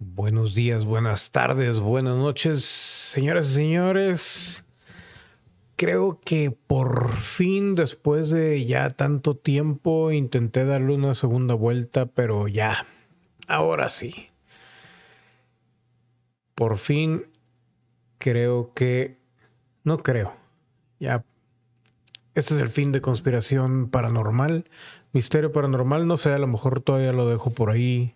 Buenos días, buenas tardes, buenas noches, señoras y señores. Creo que por fin, después de ya tanto tiempo, intenté darle una segunda vuelta, pero ya, ahora sí. Por fin, creo que... No creo. Ya. Este es el fin de conspiración paranormal. Misterio paranormal, no sé, a lo mejor todavía lo dejo por ahí.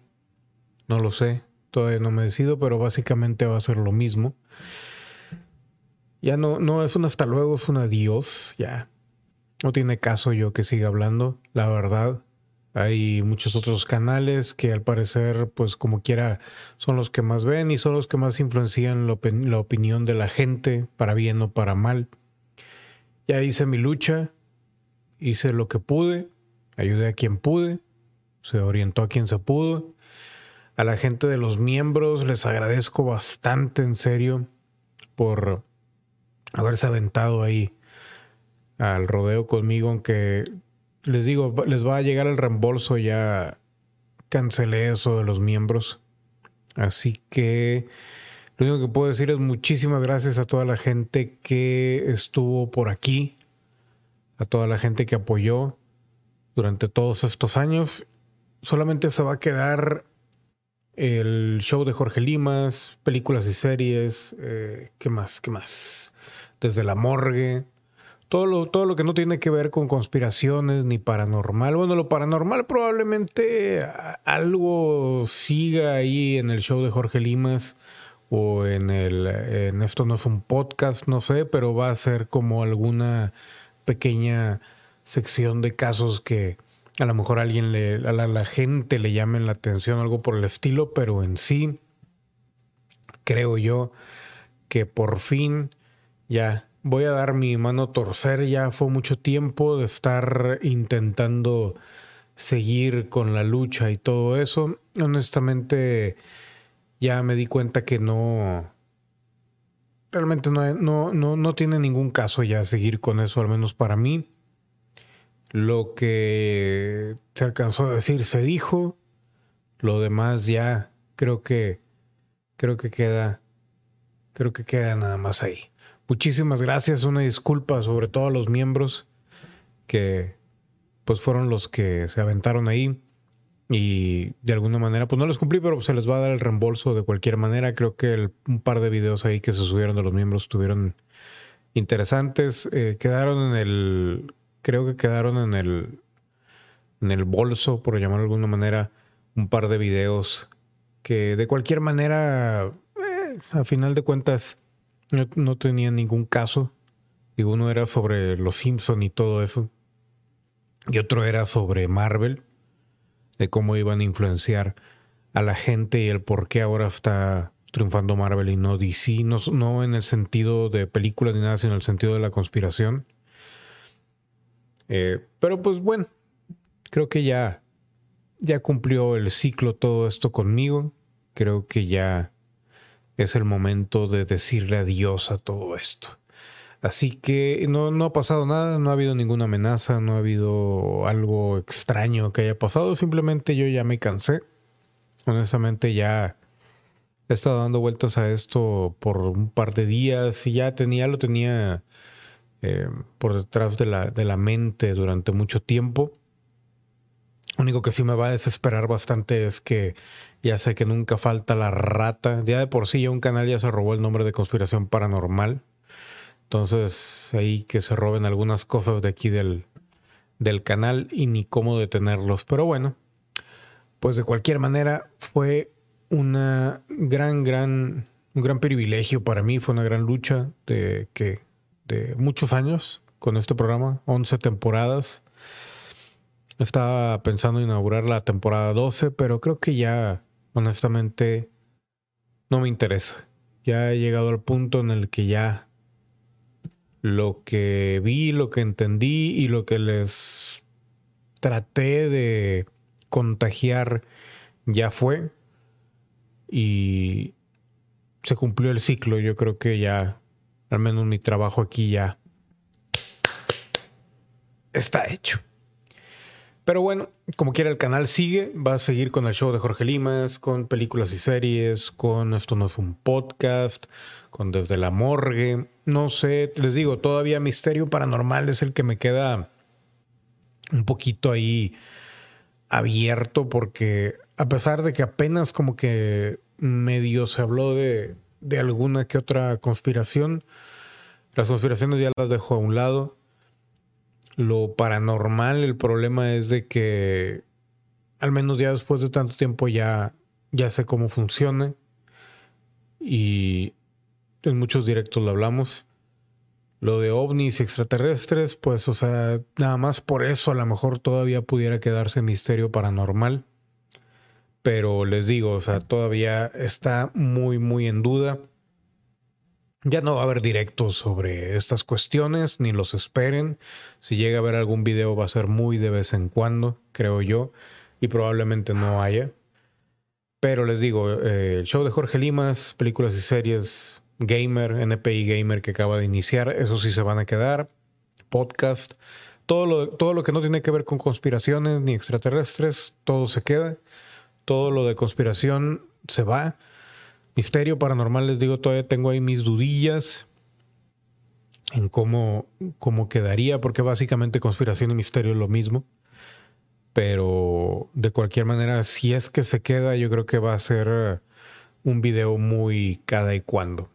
No lo sé todavía no me decido, pero básicamente va a ser lo mismo. Ya no, no es un hasta luego, es un adiós, ya. No tiene caso yo que siga hablando, la verdad. Hay muchos otros canales que al parecer, pues como quiera, son los que más ven y son los que más influencian la, la opinión de la gente, para bien o para mal. Ya hice mi lucha, hice lo que pude, ayudé a quien pude, se orientó a quien se pudo a la gente de los miembros les agradezco bastante, en serio, por haberse aventado ahí al rodeo conmigo, aunque les digo, les va a llegar el reembolso, ya cancelé eso de los miembros. Así que lo único que puedo decir es muchísimas gracias a toda la gente que estuvo por aquí, a toda la gente que apoyó durante todos estos años. Solamente se va a quedar el show de Jorge Limas, películas y series, eh, ¿qué más? ¿Qué más? Desde la morgue, todo lo, todo lo que no tiene que ver con conspiraciones ni paranormal. Bueno, lo paranormal probablemente algo siga ahí en el show de Jorge Limas o en el en esto no es un podcast, no sé, pero va a ser como alguna pequeña sección de casos que a lo mejor a alguien le, a la, gente le llame la atención algo por el estilo, pero en sí creo yo que por fin ya voy a dar mi mano a torcer. Ya fue mucho tiempo de estar intentando seguir con la lucha y todo eso. Honestamente, ya me di cuenta que no. Realmente no, no, no, no tiene ningún caso ya seguir con eso, al menos para mí. Lo que se alcanzó a decir se dijo. Lo demás ya creo que creo que queda creo que queda nada más ahí. Muchísimas gracias, una disculpa sobre todo a los miembros que pues fueron los que se aventaron ahí y de alguna manera pues no les cumplí, pero se les va a dar el reembolso de cualquier manera. Creo que un par de videos ahí que se subieron de los miembros estuvieron interesantes. Eh, quedaron en el creo que quedaron en el, en el bolso, por llamarlo de alguna manera, un par de videos que de cualquier manera, eh, a final de cuentas, no, tenían ningún caso. Y uno era sobre los Simpson y todo eso. Y otro era sobre Marvel, de cómo iban a influenciar a la gente y el por qué ahora está triunfando Marvel y no DC, no, no en el sentido de películas ni nada, sino en el sentido de la conspiración. Eh, pero pues bueno, creo que ya, ya cumplió el ciclo todo esto conmigo. Creo que ya es el momento de decirle adiós a todo esto. Así que no, no ha pasado nada, no ha habido ninguna amenaza, no ha habido algo extraño que haya pasado. Simplemente yo ya me cansé. Honestamente ya he estado dando vueltas a esto por un par de días y ya tenía, lo tenía eh, por detrás de la, de la mente durante mucho tiempo. Único que sí me va a desesperar bastante es que ya sé que nunca falta la rata. Ya de por sí ya un canal ya se robó el nombre de conspiración paranormal. Entonces ahí que se roben algunas cosas de aquí del, del canal y ni cómo detenerlos. Pero bueno, pues de cualquier manera fue una gran, gran, un gran privilegio para mí. Fue una gran lucha de que muchos años con este programa, 11 temporadas. Estaba pensando en inaugurar la temporada 12, pero creo que ya, honestamente, no me interesa. Ya he llegado al punto en el que ya lo que vi, lo que entendí y lo que les traté de contagiar ya fue. Y se cumplió el ciclo. Yo creo que ya al menos mi trabajo aquí ya está hecho. Pero bueno, como quiera el canal sigue, va a seguir con el show de Jorge Limas, con películas y series, con Esto no es un podcast, con Desde la Morgue, no sé, les digo, todavía Misterio Paranormal es el que me queda un poquito ahí abierto porque a pesar de que apenas como que medio se habló de, de alguna que otra conspiración, las conspiraciones ya las dejo a un lado lo paranormal, el problema es de que al menos ya después de tanto tiempo ya, ya sé cómo funciona y en muchos directos lo hablamos. Lo de ovnis extraterrestres, pues, o sea, nada más por eso a lo mejor todavía pudiera quedarse misterio paranormal. Pero les digo, o sea, todavía está muy, muy en duda. Ya no va a haber directos sobre estas cuestiones, ni los esperen. Si llega a haber algún video va a ser muy de vez en cuando, creo yo, y probablemente no haya. Pero les digo, eh, el show de Jorge Limas, películas y series, Gamer, NPI Gamer que acaba de iniciar, eso sí se van a quedar. Podcast, todo lo, todo lo que no tiene que ver con conspiraciones ni extraterrestres, todo se queda. Todo lo de conspiración se va. Misterio paranormal, les digo, todavía tengo ahí mis dudillas en cómo, cómo quedaría, porque básicamente conspiración y misterio es lo mismo. Pero de cualquier manera, si es que se queda, yo creo que va a ser un video muy cada y cuando.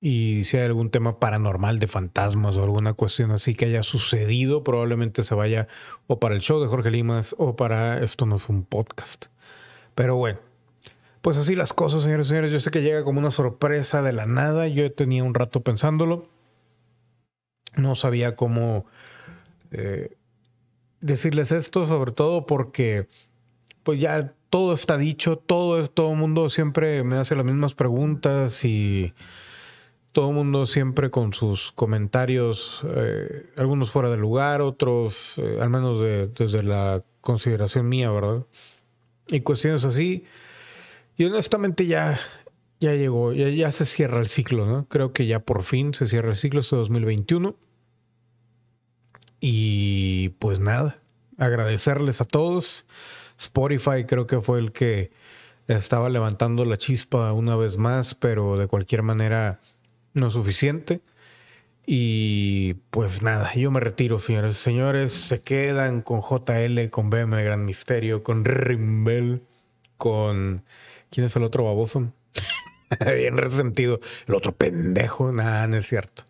Y si hay algún tema paranormal de fantasmas o alguna cuestión así que haya sucedido, probablemente se vaya o para el show de Jorge Limas o para Esto no es un podcast. Pero bueno, pues así las cosas, señores y señores. Yo sé que llega como una sorpresa de la nada. Yo tenía un rato pensándolo. No sabía cómo eh, decirles esto, sobre todo porque pues ya todo está dicho, todo, todo el mundo siempre me hace las mismas preguntas y todo el mundo siempre con sus comentarios, eh, algunos fuera de lugar, otros eh, al menos desde la consideración mía, ¿verdad? Y cuestiones así. Y honestamente ya, ya llegó, ya, ya se cierra el ciclo, ¿no? Creo que ya por fin se cierra el ciclo este 2021. Y pues nada, agradecerles a todos. Spotify creo que fue el que estaba levantando la chispa una vez más, pero de cualquier manera no suficiente. Y pues nada, yo me retiro, señores y señores. Se quedan con JL, con BM de Gran Misterio, con Rimbel, con ¿Quién es el otro baboso? Bien resentido. El otro pendejo. Nada, no es cierto.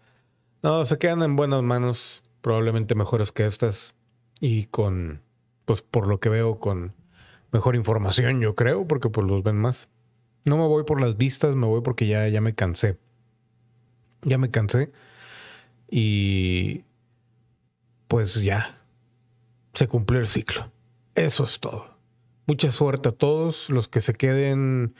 No, se quedan en buenas manos. Probablemente mejores que estas. Y con, pues por lo que veo, con mejor información, yo creo, porque pues los ven más. No me voy por las vistas, me voy porque ya, ya me cansé. Ya me cansé. Y pues ya. Se cumplió el ciclo. Eso es todo. Mucha suerte a todos los que se queden.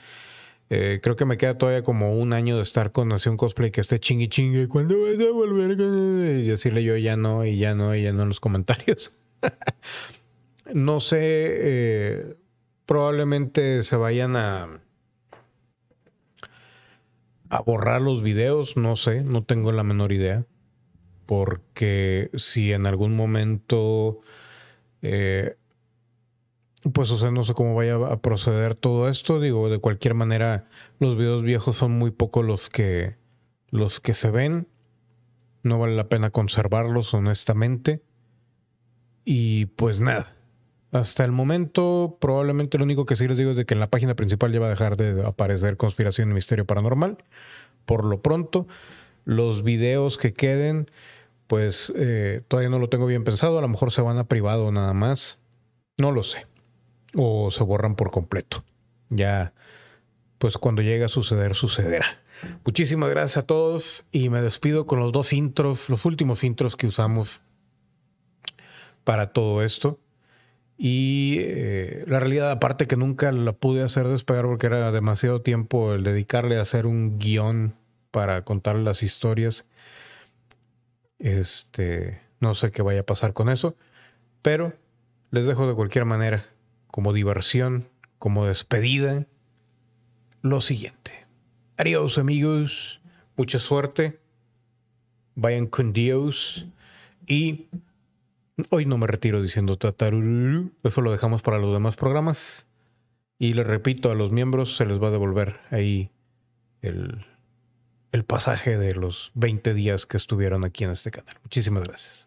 Eh, creo que me queda todavía como un año de estar con Nación Cosplay que esté chingue chingue. ¿Cuándo vas a volver? Y decirle yo ya no, y ya no, y ya no en los comentarios. no sé, eh, probablemente se vayan a, a borrar los videos, no sé, no tengo la menor idea. Porque si en algún momento eh, pues, o sea, no sé cómo vaya a proceder todo esto. Digo, de cualquier manera, los videos viejos son muy pocos los que, los que se ven. No vale la pena conservarlos, honestamente. Y pues nada. Hasta el momento, probablemente lo único que sí les digo es de que en la página principal ya va a dejar de aparecer Conspiración y Misterio Paranormal. Por lo pronto, los videos que queden, pues eh, todavía no lo tengo bien pensado. A lo mejor se van a privado nada más. No lo sé o se borran por completo. Ya, pues cuando llegue a suceder, sucederá. Muchísimas gracias a todos y me despido con los dos intros, los últimos intros que usamos para todo esto. Y eh, la realidad, aparte que nunca la pude hacer despegar porque era demasiado tiempo el dedicarle a hacer un guion para contar las historias. Este, no sé qué vaya a pasar con eso, pero les dejo de cualquier manera como diversión, como despedida, lo siguiente. Adiós amigos, mucha suerte, vayan con Dios y Hoy no me retiro diciendo tatarururu. Eso lo dejamos para los demás programas. Y le repito, a los miembros se les va a devolver ahí el, el pasaje de los 20 días que estuvieron aquí en este canal. Muchísimas gracias.